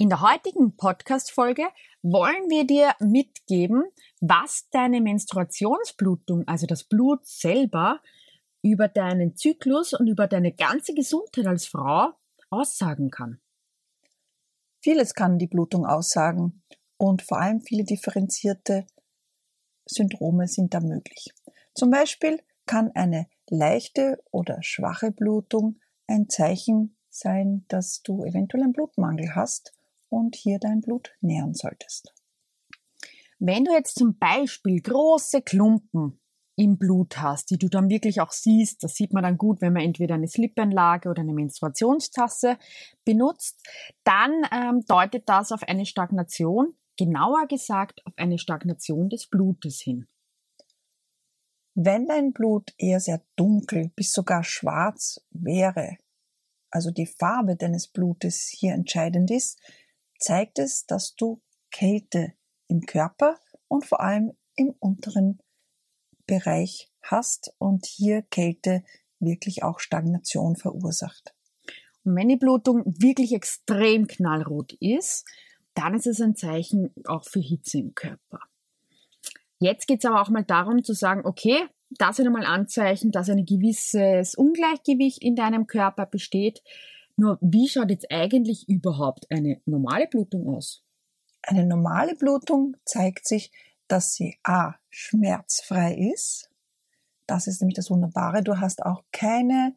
In der heutigen Podcast-Folge wollen wir dir mitgeben, was deine Menstruationsblutung, also das Blut selber, über deinen Zyklus und über deine ganze Gesundheit als Frau aussagen kann. Vieles kann die Blutung aussagen und vor allem viele differenzierte Syndrome sind da möglich. Zum Beispiel kann eine leichte oder schwache Blutung ein Zeichen sein, dass du eventuell einen Blutmangel hast und hier dein Blut nähern solltest. Wenn du jetzt zum Beispiel große Klumpen im Blut hast, die du dann wirklich auch siehst, das sieht man dann gut, wenn man entweder eine Slipanlage oder eine Menstruationstasse benutzt, dann ähm, deutet das auf eine Stagnation, genauer gesagt auf eine Stagnation des Blutes hin. Wenn dein Blut eher sehr dunkel bis sogar schwarz wäre, also die Farbe deines Blutes hier entscheidend ist, zeigt es, dass du Kälte im Körper und vor allem im unteren Bereich hast und hier Kälte wirklich auch Stagnation verursacht. Und wenn die Blutung wirklich extrem knallrot ist, dann ist es ein Zeichen auch für Hitze im Körper. Jetzt geht es aber auch mal darum zu sagen, okay, das sind einmal Anzeichen, dass ein gewisses Ungleichgewicht in deinem Körper besteht. Nur wie schaut jetzt eigentlich überhaupt eine normale Blutung aus? Eine normale Blutung zeigt sich, dass sie a. schmerzfrei ist. Das ist nämlich das Wunderbare. Du hast auch keine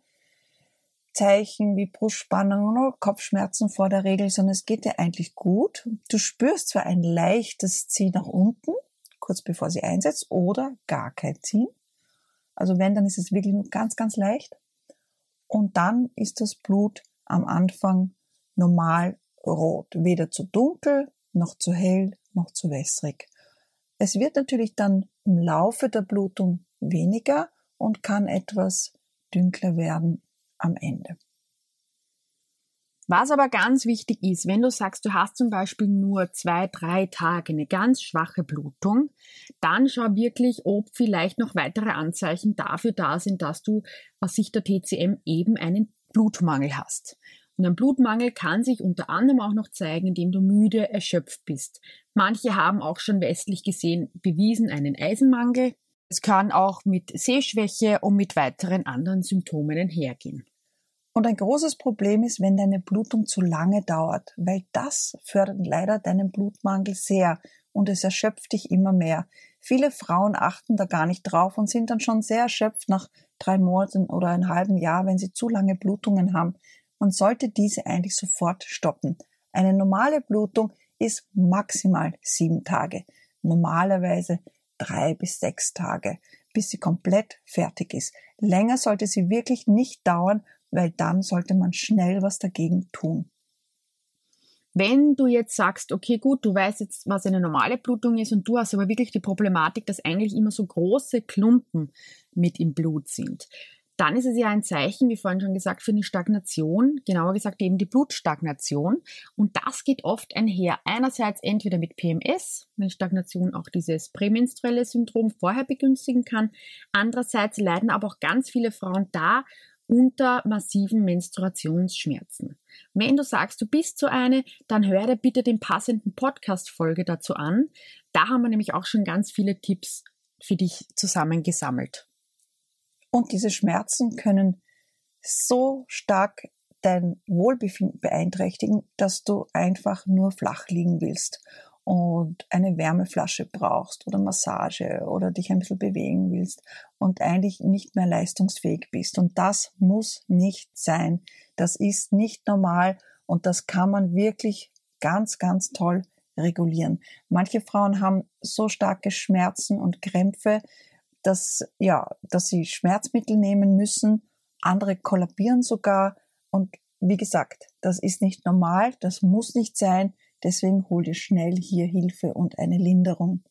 Zeichen wie Brustspannung oder Kopfschmerzen vor der Regel, sondern es geht dir eigentlich gut. Du spürst zwar ein leichtes Ziehen nach unten, kurz bevor sie einsetzt, oder gar kein Ziehen. Also wenn, dann ist es wirklich nur ganz, ganz leicht. Und dann ist das Blut am Anfang normal rot, weder zu dunkel, noch zu hell, noch zu wässrig. Es wird natürlich dann im Laufe der Blutung weniger und kann etwas dünkler werden am Ende. Was aber ganz wichtig ist, wenn du sagst, du hast zum Beispiel nur zwei, drei Tage eine ganz schwache Blutung, dann schau wirklich, ob vielleicht noch weitere Anzeichen dafür da sind, dass du aus Sicht der TCM eben einen Blutmangel hast. Und ein Blutmangel kann sich unter anderem auch noch zeigen, indem du müde, erschöpft bist. Manche haben auch schon westlich gesehen bewiesen einen Eisenmangel. Es kann auch mit Sehschwäche und mit weiteren anderen Symptomen einhergehen. Und ein großes Problem ist, wenn deine Blutung zu lange dauert, weil das fördert leider deinen Blutmangel sehr und es erschöpft dich immer mehr. Viele Frauen achten da gar nicht drauf und sind dann schon sehr erschöpft nach drei Monaten oder einem halben Jahr, wenn sie zu lange Blutungen haben. Man sollte diese eigentlich sofort stoppen. Eine normale Blutung ist maximal sieben Tage. Normalerweise drei bis sechs Tage, bis sie komplett fertig ist. Länger sollte sie wirklich nicht dauern weil dann sollte man schnell was dagegen tun. Wenn du jetzt sagst, okay, gut, du weißt jetzt, was eine normale Blutung ist und du hast aber wirklich die Problematik, dass eigentlich immer so große Klumpen mit im Blut sind, dann ist es ja ein Zeichen, wie vorhin schon gesagt, für eine Stagnation, genauer gesagt eben die Blutstagnation. Und das geht oft einher. Einerseits entweder mit PMS, wenn Stagnation auch dieses prämenstruelle Syndrom vorher begünstigen kann. Andererseits leiden aber auch ganz viele Frauen da unter massiven Menstruationsschmerzen. Wenn du sagst, du bist so eine, dann hör dir bitte den passenden Podcast-Folge dazu an. Da haben wir nämlich auch schon ganz viele Tipps für dich zusammengesammelt. Und diese Schmerzen können so stark dein Wohlbefinden beeinträchtigen, dass du einfach nur flach liegen willst und eine Wärmeflasche brauchst oder Massage oder dich ein bisschen bewegen willst und eigentlich nicht mehr leistungsfähig bist. Und das muss nicht sein. Das ist nicht normal und das kann man wirklich ganz, ganz toll regulieren. Manche Frauen haben so starke Schmerzen und Krämpfe, dass, ja, dass sie Schmerzmittel nehmen müssen. Andere kollabieren sogar. Und wie gesagt, das ist nicht normal. Das muss nicht sein. Deswegen hol dir schnell hier Hilfe und eine Linderung.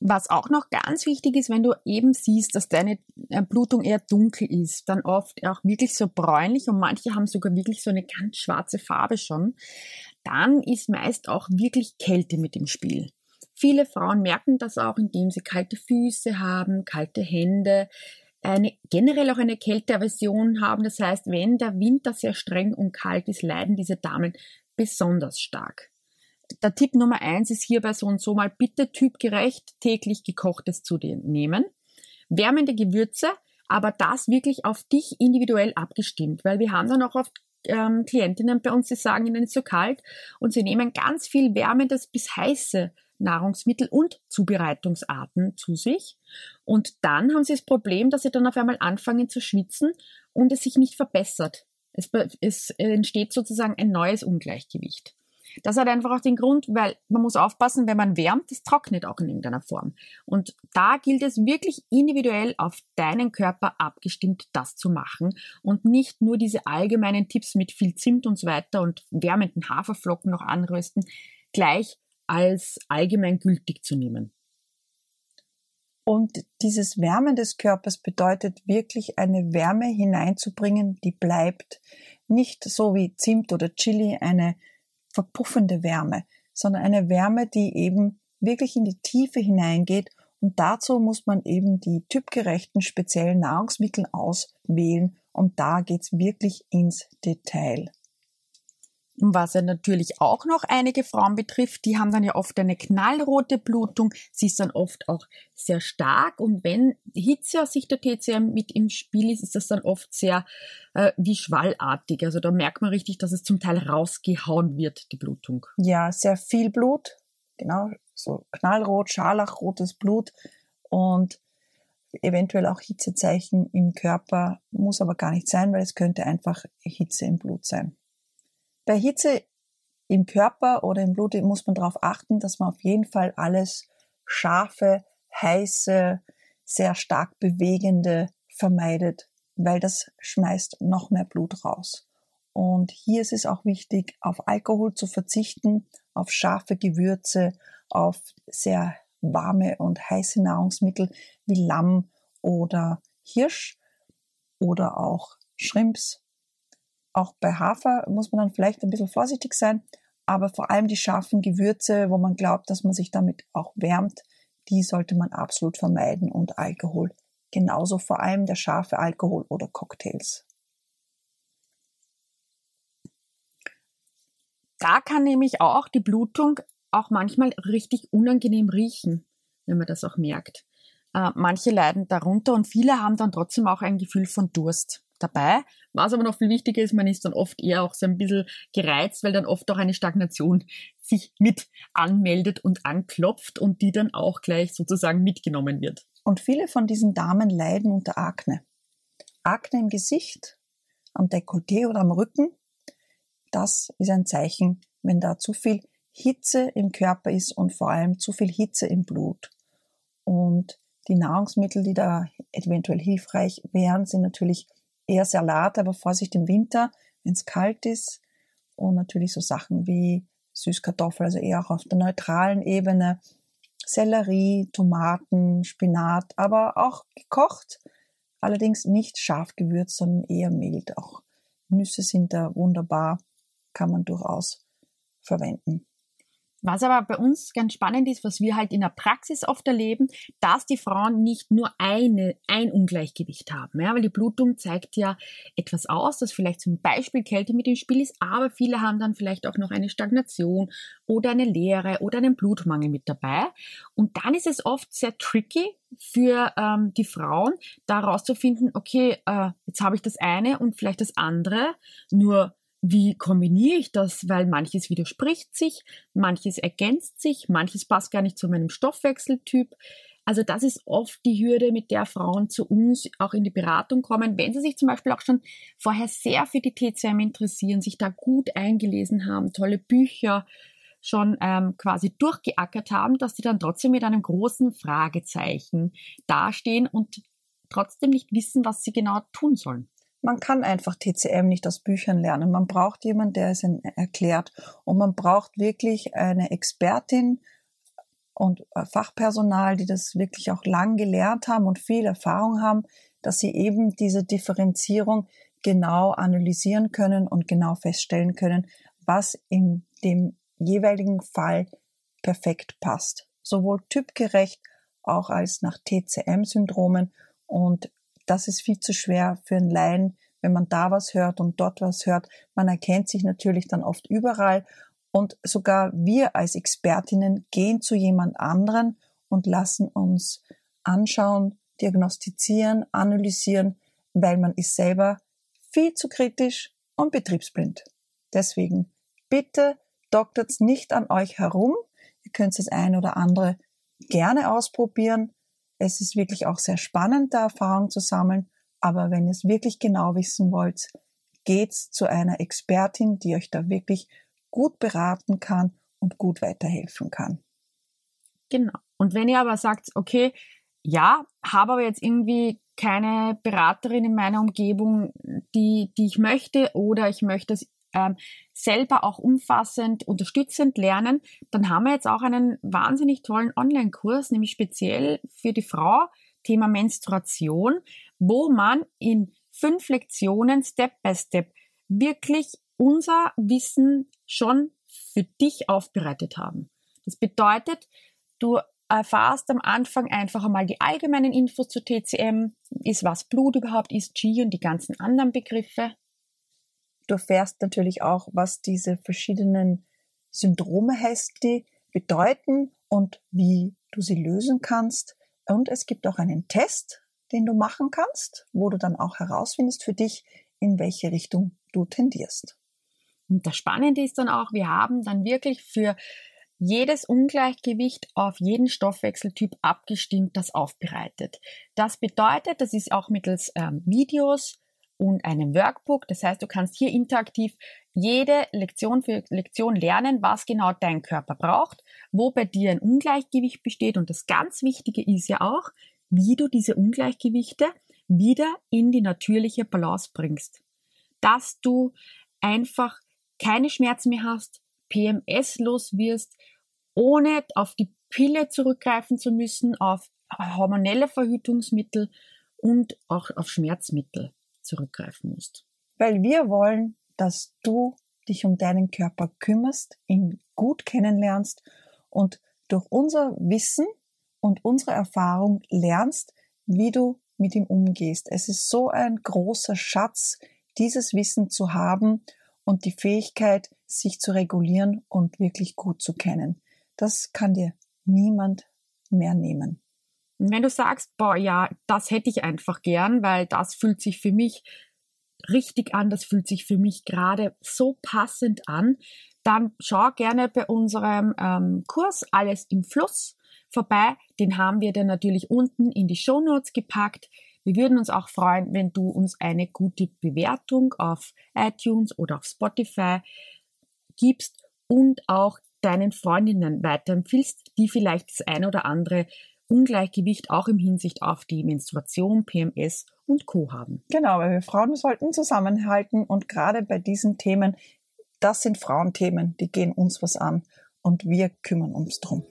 Was auch noch ganz wichtig ist, wenn du eben siehst, dass deine äh, Blutung eher dunkel ist, dann oft auch wirklich so bräunlich und manche haben sogar wirklich so eine ganz schwarze Farbe schon, dann ist meist auch wirklich Kälte mit im Spiel. Viele Frauen merken das auch, indem sie kalte Füße haben, kalte Hände, eine, generell auch eine Kälteaversion haben. Das heißt, wenn der Winter sehr streng und kalt ist, leiden diese Damen besonders stark der Tipp Nummer eins ist hierbei so und so mal bitte typgerecht täglich gekochtes zu dir nehmen. Wärmende Gewürze, aber das wirklich auf dich individuell abgestimmt, weil wir haben dann auch oft ähm, Klientinnen bei uns, die sagen, ihnen ist so kalt und sie nehmen ganz viel wärmendes bis heiße Nahrungsmittel und Zubereitungsarten zu sich. Und dann haben sie das Problem, dass sie dann auf einmal anfangen zu schwitzen und es sich nicht verbessert. Es, es entsteht sozusagen ein neues Ungleichgewicht. Das hat einfach auch den Grund, weil man muss aufpassen, wenn man wärmt, das trocknet auch in irgendeiner Form. Und da gilt es wirklich individuell auf deinen Körper abgestimmt, das zu machen und nicht nur diese allgemeinen Tipps mit viel Zimt und so weiter und wärmenden Haferflocken noch anrösten, gleich als allgemein gültig zu nehmen. Und dieses Wärmen des Körpers bedeutet wirklich eine Wärme hineinzubringen, die bleibt. Nicht so wie Zimt oder Chili eine verpuffende Wärme, sondern eine Wärme, die eben wirklich in die Tiefe hineingeht. Und dazu muss man eben die typgerechten speziellen Nahrungsmittel auswählen. Und da geht's wirklich ins Detail. Was ja natürlich auch noch einige Frauen betrifft, die haben dann ja oft eine knallrote Blutung. Sie ist dann oft auch sehr stark und wenn Hitze aus Sicht der TCM mit im Spiel ist, ist das dann oft sehr äh, wie schwallartig. Also da merkt man richtig, dass es zum Teil rausgehauen wird, die Blutung. Ja, sehr viel Blut. Genau, so knallrot, scharlachrotes Blut und eventuell auch Hitzezeichen im Körper. Muss aber gar nicht sein, weil es könnte einfach Hitze im Blut sein. Bei Hitze im Körper oder im Blut muss man darauf achten, dass man auf jeden Fall alles scharfe, heiße, sehr stark bewegende vermeidet, weil das schmeißt noch mehr Blut raus. Und hier ist es auch wichtig, auf Alkohol zu verzichten, auf scharfe Gewürze, auf sehr warme und heiße Nahrungsmittel wie Lamm oder Hirsch oder auch Shrimps auch bei Hafer muss man dann vielleicht ein bisschen vorsichtig sein, aber vor allem die scharfen Gewürze, wo man glaubt, dass man sich damit auch wärmt, die sollte man absolut vermeiden und Alkohol genauso, vor allem der scharfe Alkohol oder Cocktails. Da kann nämlich auch die Blutung auch manchmal richtig unangenehm riechen, wenn man das auch merkt. Äh, manche leiden darunter und viele haben dann trotzdem auch ein Gefühl von Durst dabei. Was aber noch viel wichtiger ist, man ist dann oft eher auch so ein bisschen gereizt, weil dann oft auch eine Stagnation sich mit anmeldet und anklopft und die dann auch gleich sozusagen mitgenommen wird. Und viele von diesen Damen leiden unter Akne. Akne im Gesicht, am Dekolleté oder am Rücken, das ist ein Zeichen, wenn da zu viel Hitze im Körper ist und vor allem zu viel Hitze im Blut. Und die Nahrungsmittel, die da eventuell hilfreich wären, sind natürlich eher Salat, aber Vorsicht im Winter, wenn es kalt ist. Und natürlich so Sachen wie Süßkartoffel, also eher auch auf der neutralen Ebene. Sellerie, Tomaten, Spinat, aber auch gekocht. Allerdings nicht scharf gewürzt, sondern eher mild. Auch Nüsse sind da wunderbar, kann man durchaus verwenden. Was aber bei uns ganz spannend ist, was wir halt in der Praxis oft erleben, dass die Frauen nicht nur eine, ein Ungleichgewicht haben. Ja, weil die Blutung zeigt ja etwas aus, dass vielleicht zum Beispiel Kälte mit im Spiel ist, aber viele haben dann vielleicht auch noch eine Stagnation oder eine Leere oder einen Blutmangel mit dabei. Und dann ist es oft sehr tricky für ähm, die Frauen, da herauszufinden, okay, äh, jetzt habe ich das eine und vielleicht das andere, nur wie kombiniere ich das? Weil manches widerspricht sich, manches ergänzt sich, manches passt gar nicht zu meinem Stoffwechseltyp. Also das ist oft die Hürde, mit der Frauen zu uns auch in die Beratung kommen, wenn sie sich zum Beispiel auch schon vorher sehr für die TCM interessieren, sich da gut eingelesen haben, tolle Bücher schon ähm, quasi durchgeackert haben, dass sie dann trotzdem mit einem großen Fragezeichen dastehen und trotzdem nicht wissen, was sie genau tun sollen. Man kann einfach TCM nicht aus Büchern lernen. Man braucht jemanden, der es erklärt. Und man braucht wirklich eine Expertin und äh, Fachpersonal, die das wirklich auch lang gelernt haben und viel Erfahrung haben, dass sie eben diese Differenzierung genau analysieren können und genau feststellen können, was in dem jeweiligen Fall perfekt passt. Sowohl typgerecht auch als nach TCM-Syndromen. Und das ist viel zu schwer für einen Laien, wenn man da was hört und dort was hört. Man erkennt sich natürlich dann oft überall. Und sogar wir als Expertinnen gehen zu jemand anderen und lassen uns anschauen, diagnostizieren, analysieren, weil man ist selber viel zu kritisch und betriebsblind. Deswegen bitte doktert's nicht an euch herum. Ihr könnt das ein oder andere gerne ausprobieren. Es ist wirklich auch sehr spannend, da Erfahrung zu sammeln. Aber wenn ihr es wirklich genau wissen wollt, geht's zu einer Expertin, die euch da wirklich gut beraten kann und gut weiterhelfen kann. Genau. Und wenn ihr aber sagt, okay, ja, habe aber jetzt irgendwie keine Beraterin in meiner Umgebung, die, die ich möchte, oder ich möchte es ähm, selber auch umfassend unterstützend lernen, dann haben wir jetzt auch einen wahnsinnig tollen Online-Kurs, nämlich speziell für die Frau, Thema Menstruation, wo man in fünf Lektionen Step by Step wirklich unser Wissen schon für dich aufbereitet haben. Das bedeutet, du erfahrst am Anfang einfach einmal die allgemeinen Infos zu TCM, ist was Blut überhaupt ist, G und die ganzen anderen Begriffe. Du erfährst natürlich auch, was diese verschiedenen Syndrome heißt, die bedeuten und wie du sie lösen kannst. Und es gibt auch einen Test, den du machen kannst, wo du dann auch herausfindest für dich, in welche Richtung du tendierst. Und das Spannende ist dann auch, wir haben dann wirklich für jedes Ungleichgewicht auf jeden Stoffwechseltyp abgestimmt, das aufbereitet. Das bedeutet, das ist auch mittels ähm, Videos und einem Workbook. Das heißt, du kannst hier interaktiv jede Lektion für Lektion lernen, was genau dein Körper braucht, wo bei dir ein Ungleichgewicht besteht. Und das ganz Wichtige ist ja auch, wie du diese Ungleichgewichte wieder in die natürliche Balance bringst. Dass du einfach keine Schmerzen mehr hast, PMS los wirst, ohne auf die Pille zurückgreifen zu müssen, auf hormonelle Verhütungsmittel und auch auf Schmerzmittel zurückgreifen musst. Weil wir wollen, dass du dich um deinen Körper kümmerst, ihn gut kennenlernst und durch unser Wissen und unsere Erfahrung lernst, wie du mit ihm umgehst. Es ist so ein großer Schatz, dieses Wissen zu haben und die Fähigkeit, sich zu regulieren und wirklich gut zu kennen. Das kann dir niemand mehr nehmen. Wenn du sagst, boah, ja, das hätte ich einfach gern, weil das fühlt sich für mich richtig an, das fühlt sich für mich gerade so passend an, dann schau gerne bei unserem ähm, Kurs Alles im Fluss vorbei. Den haben wir dann natürlich unten in die Show Notes gepackt. Wir würden uns auch freuen, wenn du uns eine gute Bewertung auf iTunes oder auf Spotify gibst und auch deinen Freundinnen weiterempfiehlst, die vielleicht das ein oder andere Ungleichgewicht auch im Hinsicht auf die Menstruation, PMS und Co. haben. Genau, weil wir Frauen sollten zusammenhalten und gerade bei diesen Themen, das sind Frauenthemen, die gehen uns was an und wir kümmern uns drum.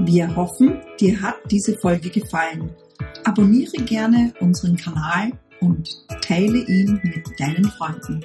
Wir hoffen, dir hat diese Folge gefallen. Abonniere gerne unseren Kanal und teile ihn mit deinen Freunden.